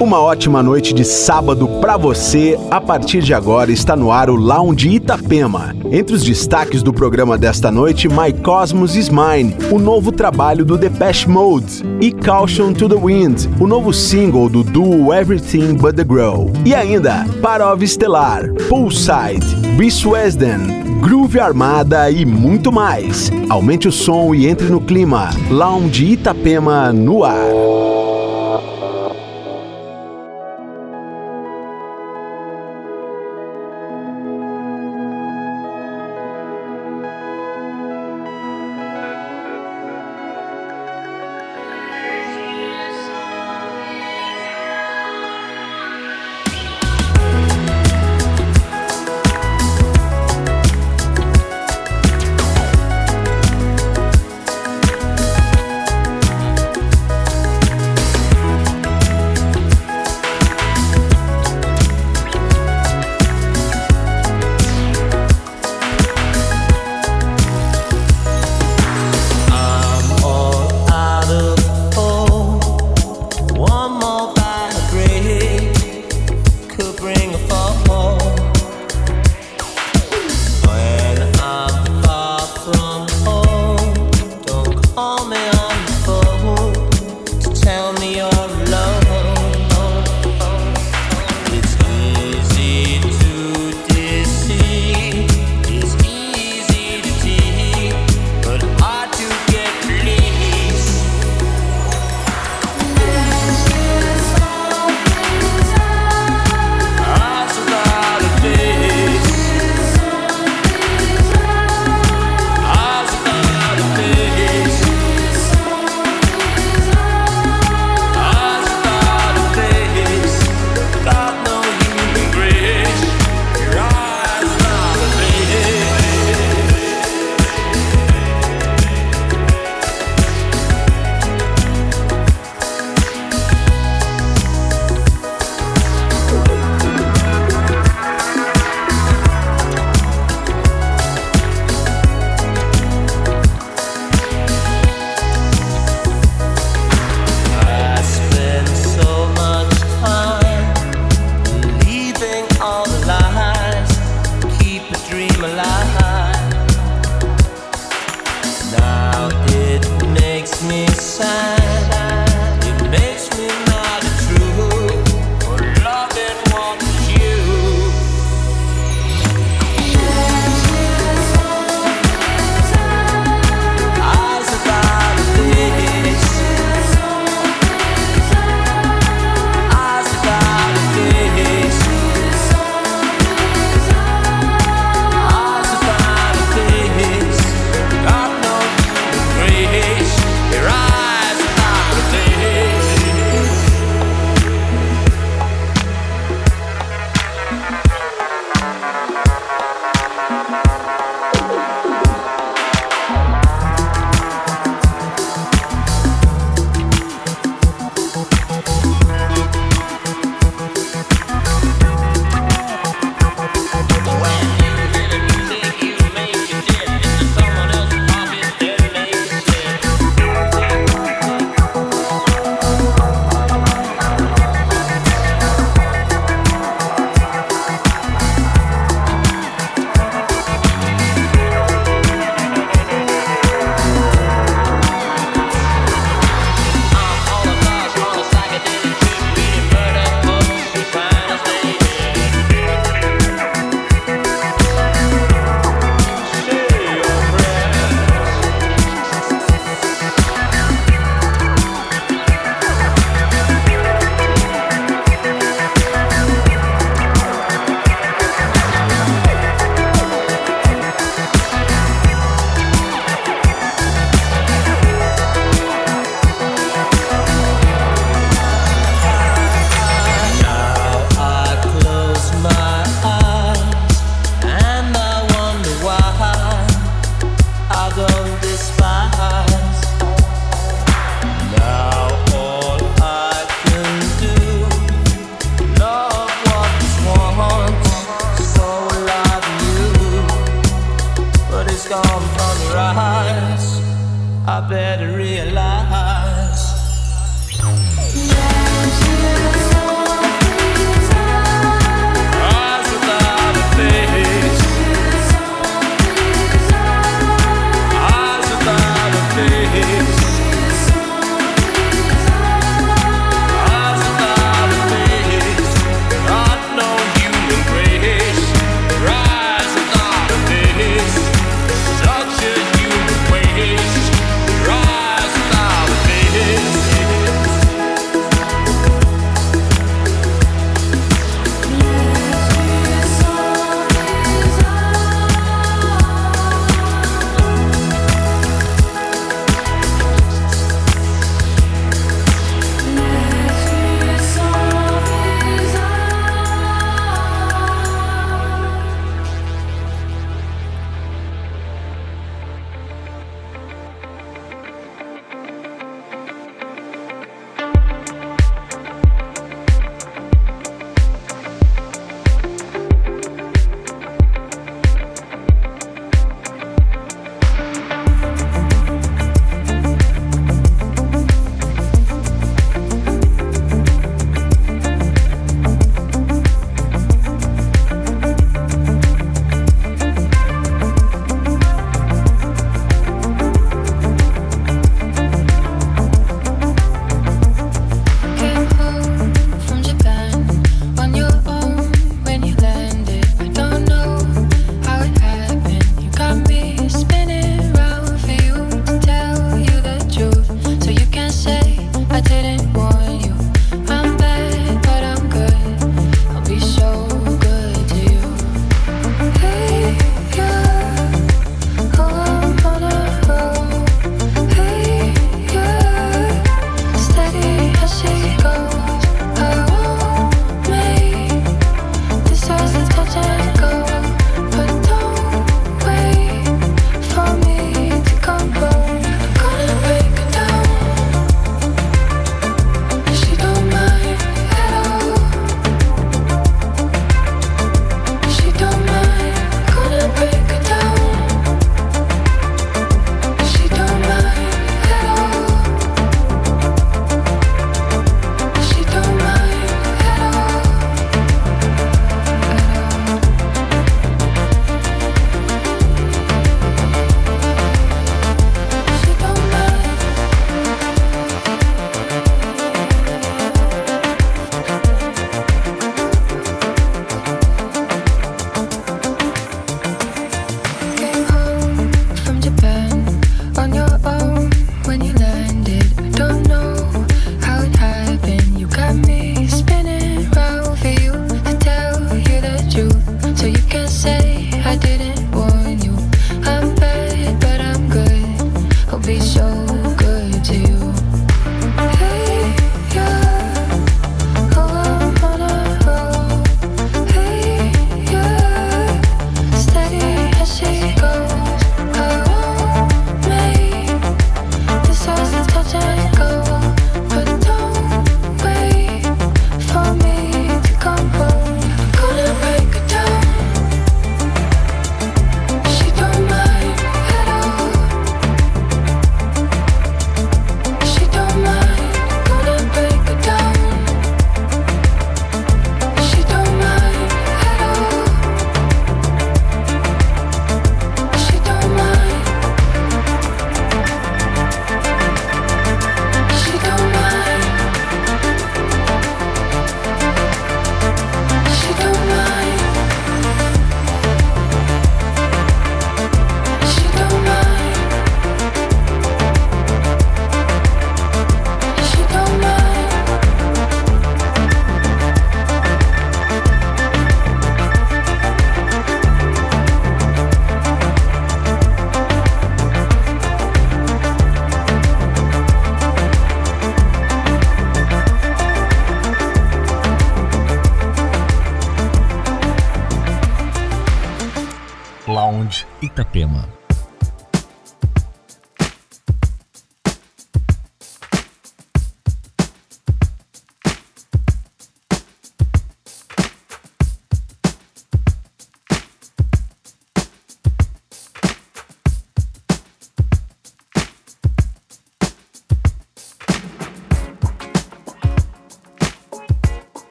Uma ótima noite de sábado para você. A partir de agora está no ar o Lounge Itapema. Entre os destaques do programa desta noite, My Cosmos is Mine, o novo trabalho do Depeche Mode, e Caution to the Wind, o novo single do duo Everything But the Grow. E ainda, Parov Stellar, Poolside, Brice Wesden, Groove Armada e muito mais. Aumente o som e entre no clima. Lounge Itapema no ar.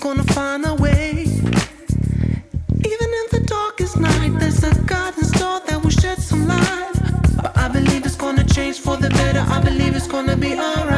gonna find a way. Even in the darkest night, there's a God in store that will shed some light. But I believe it's gonna change for the better. I believe it's gonna be alright.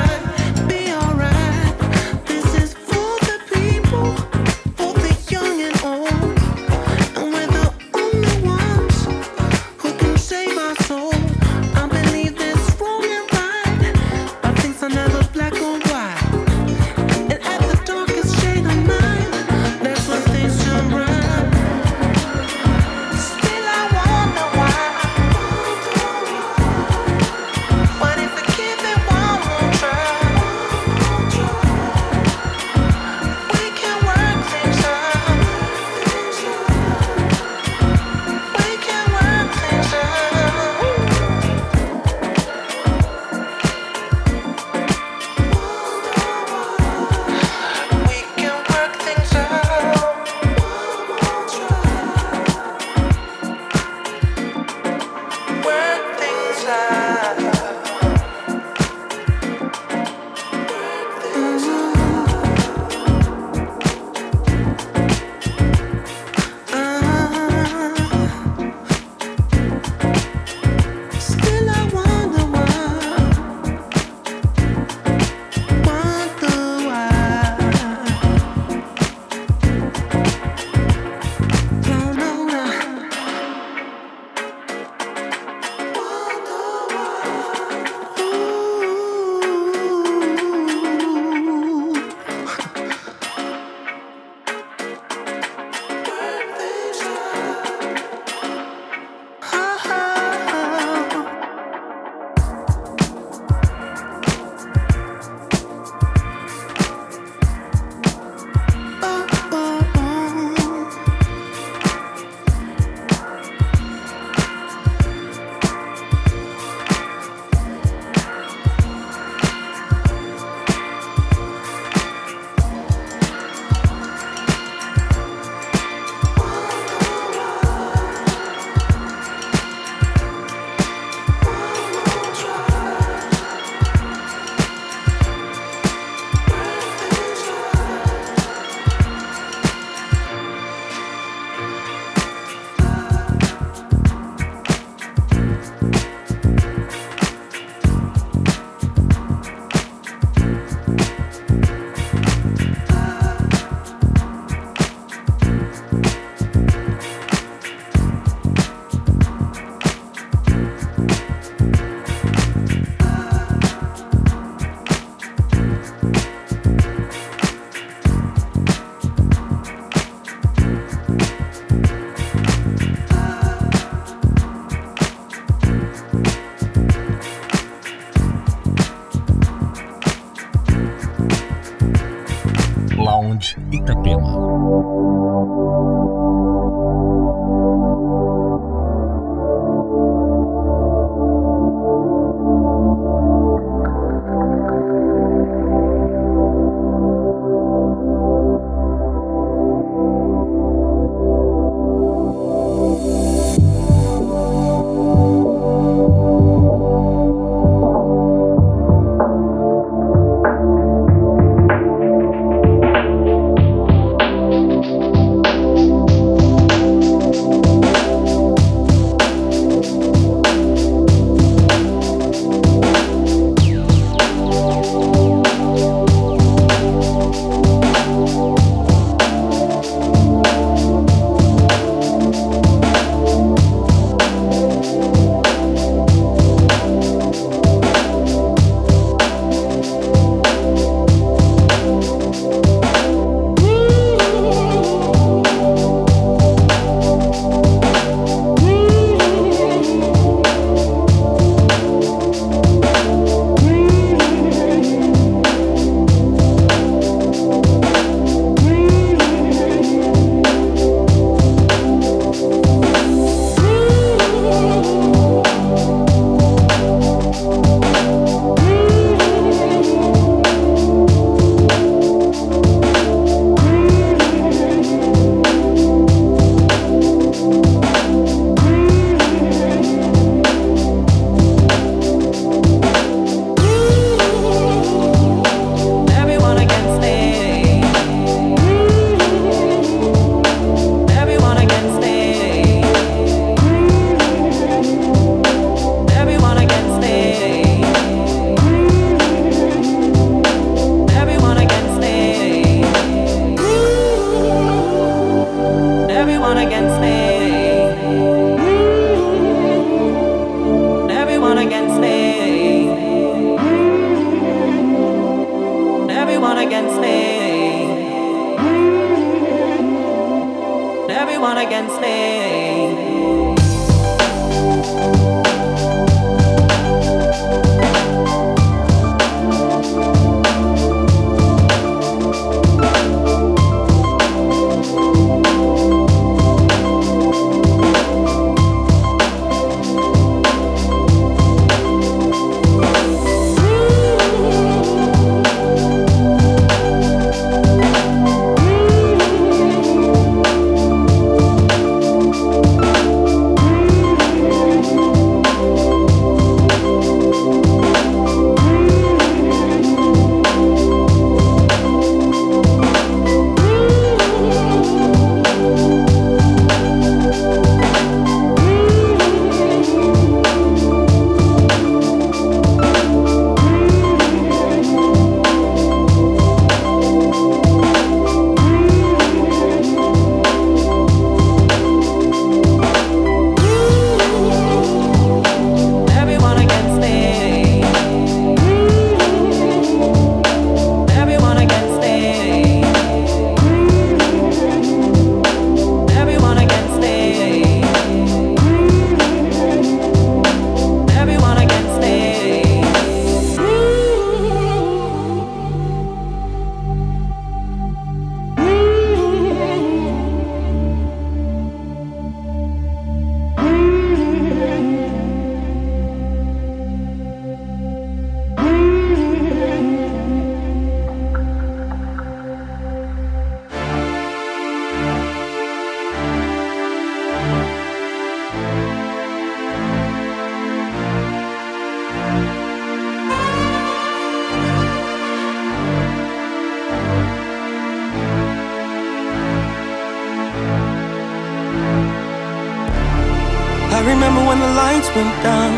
went down,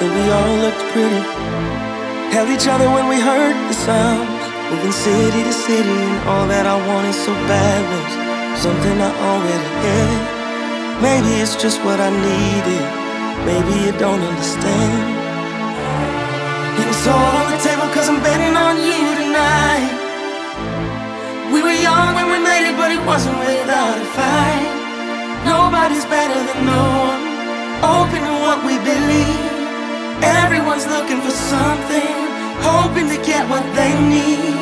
and we all looked pretty. Held each other when we heard the sounds, moving city to city, and all that I wanted so bad was something I already had. Maybe it's just what I needed, maybe you don't understand. It's all on the table, cause I'm betting on you tonight. We were young when we made it, but it wasn't without a fight. Nobody's better than no one open to what we believe. Everyone's looking for something, hoping to get what they need.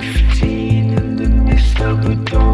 15 in the mist of the dawn.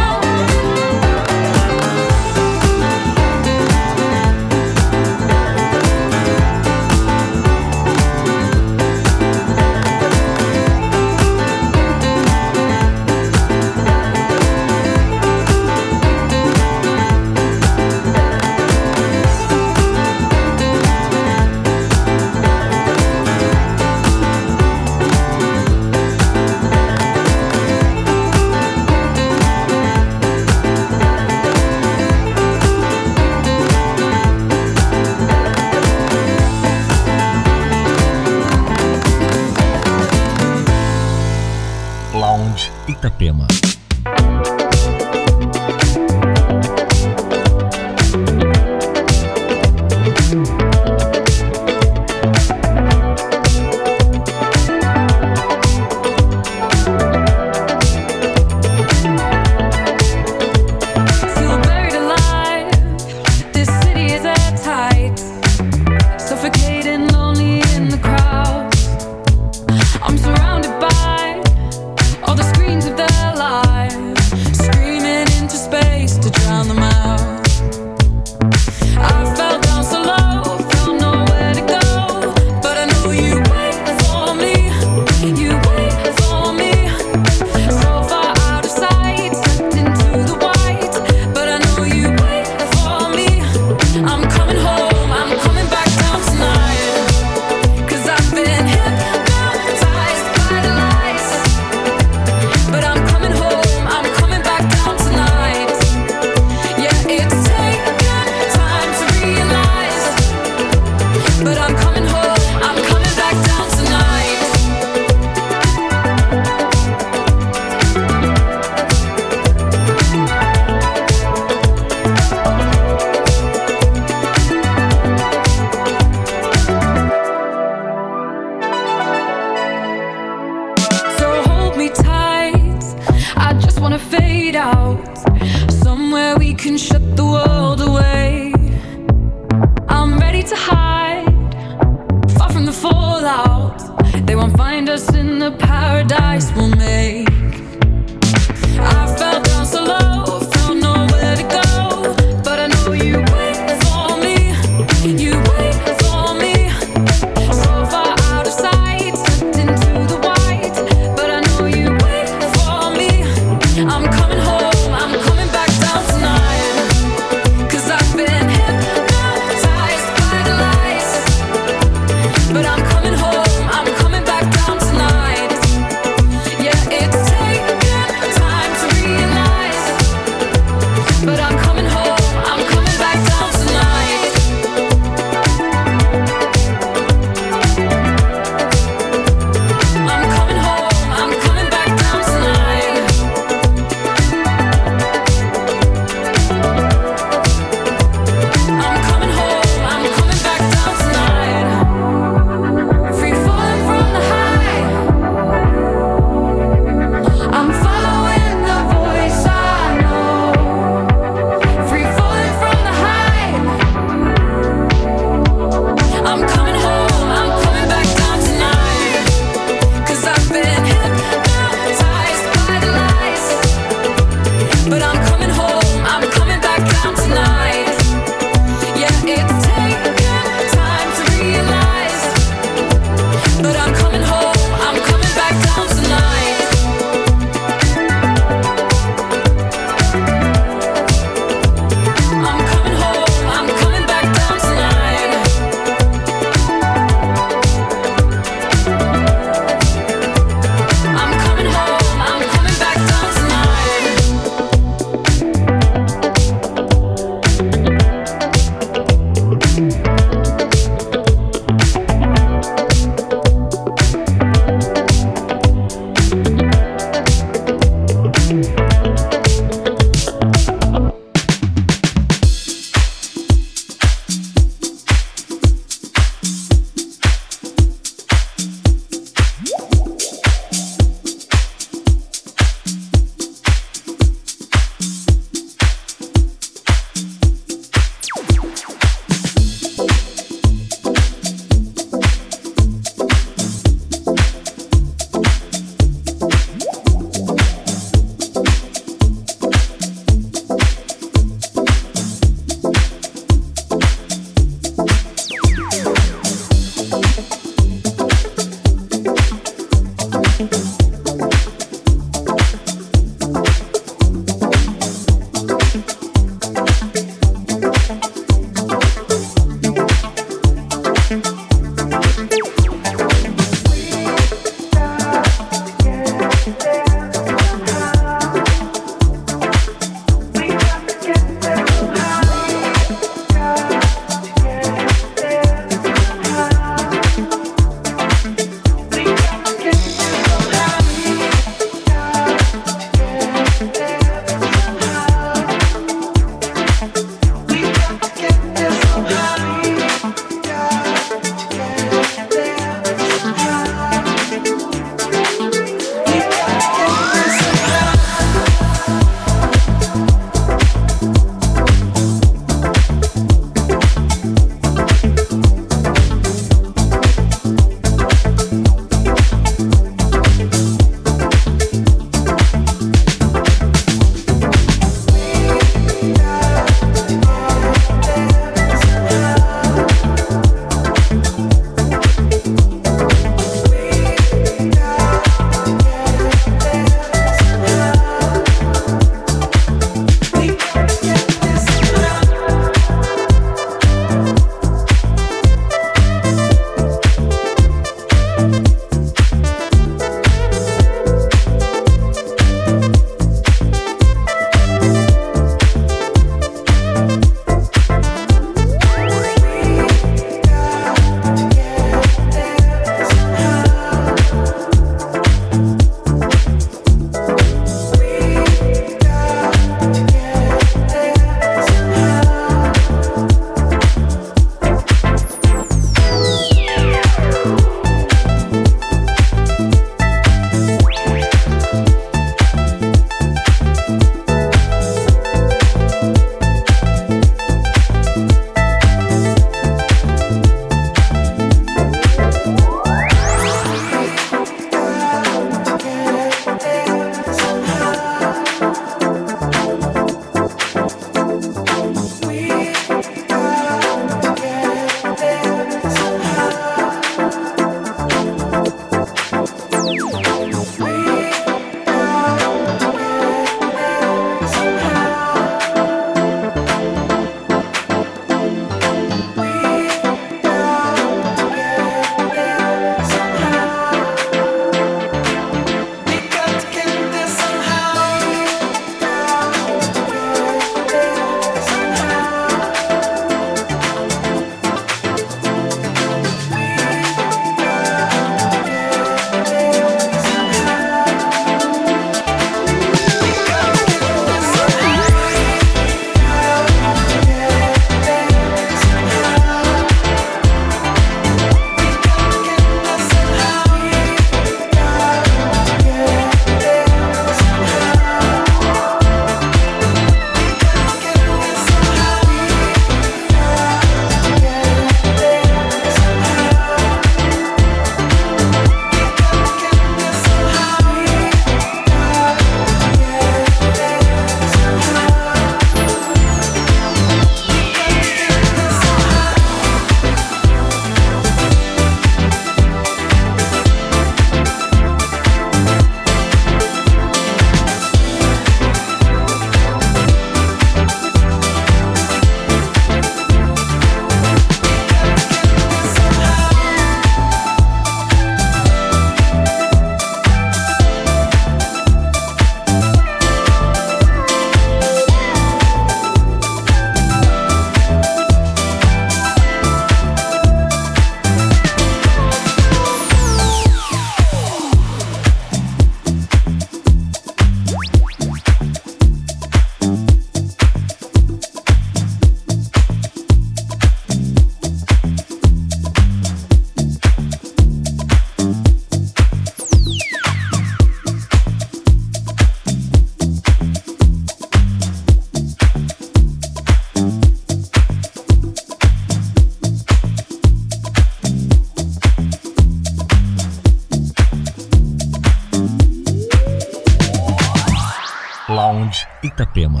Lounge Itapema.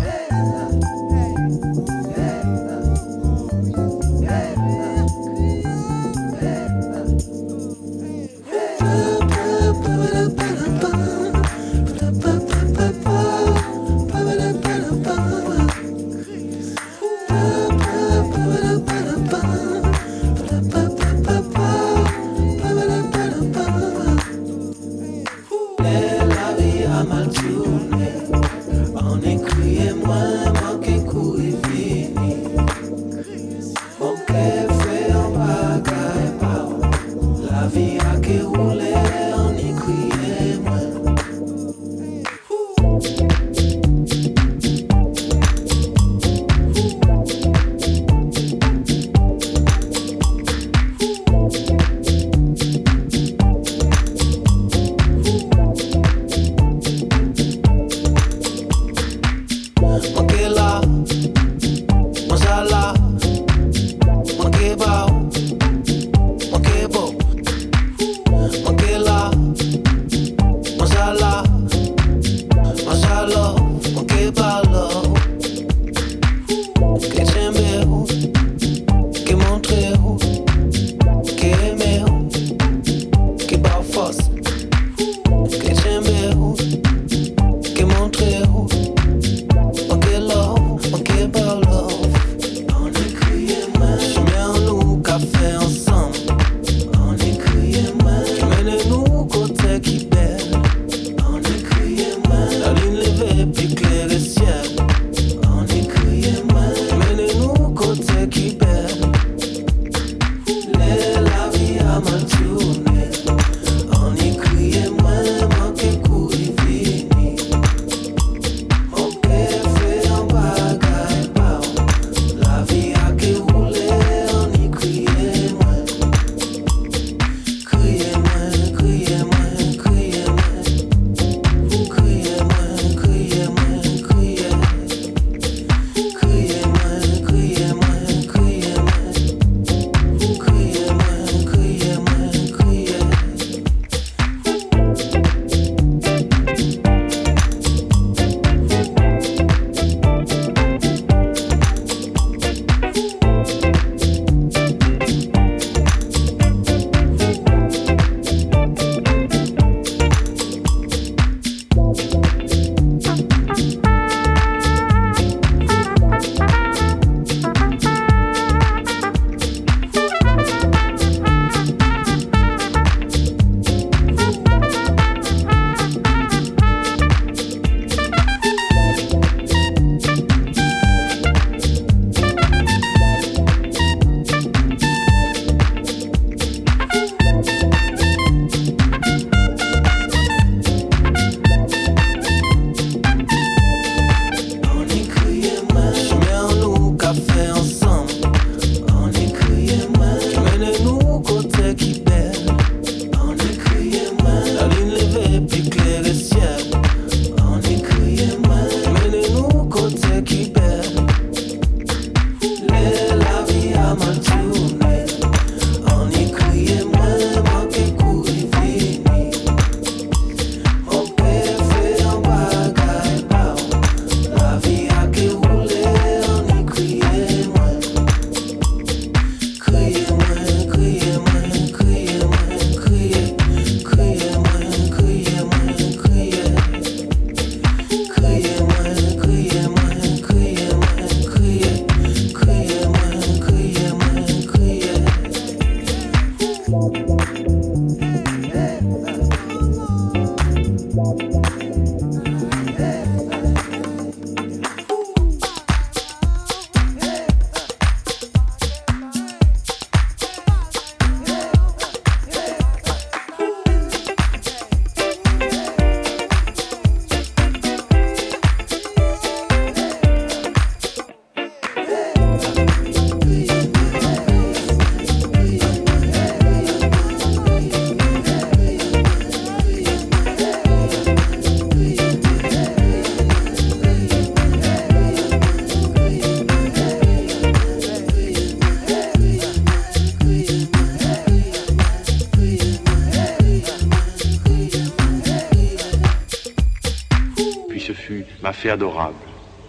Adorable.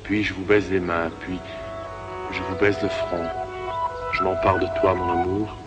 Puis je vous baise les mains, puis je vous baise le front. Je m'empare de toi, mon amour.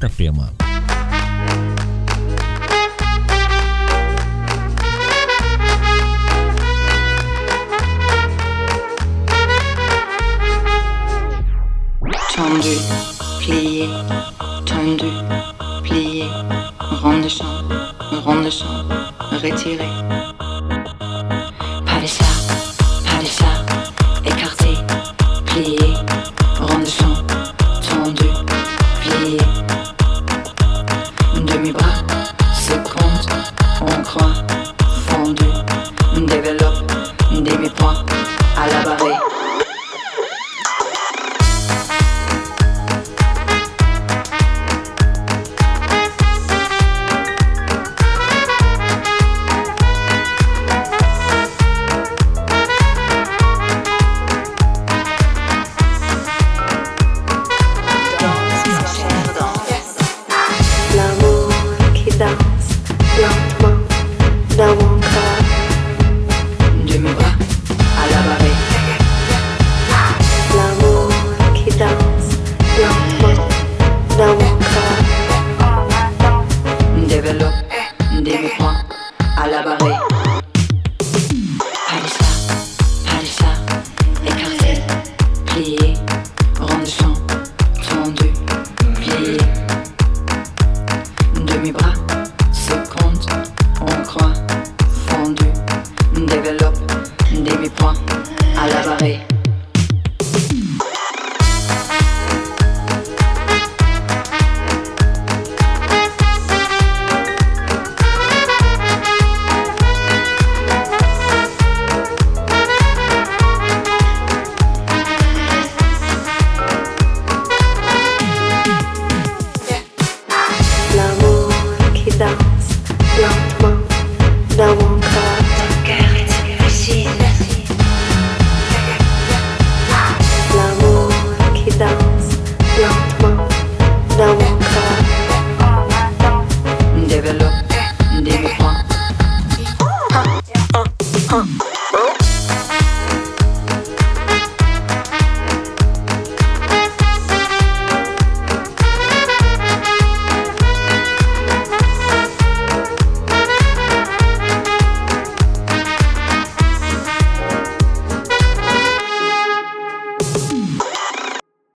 Itapema.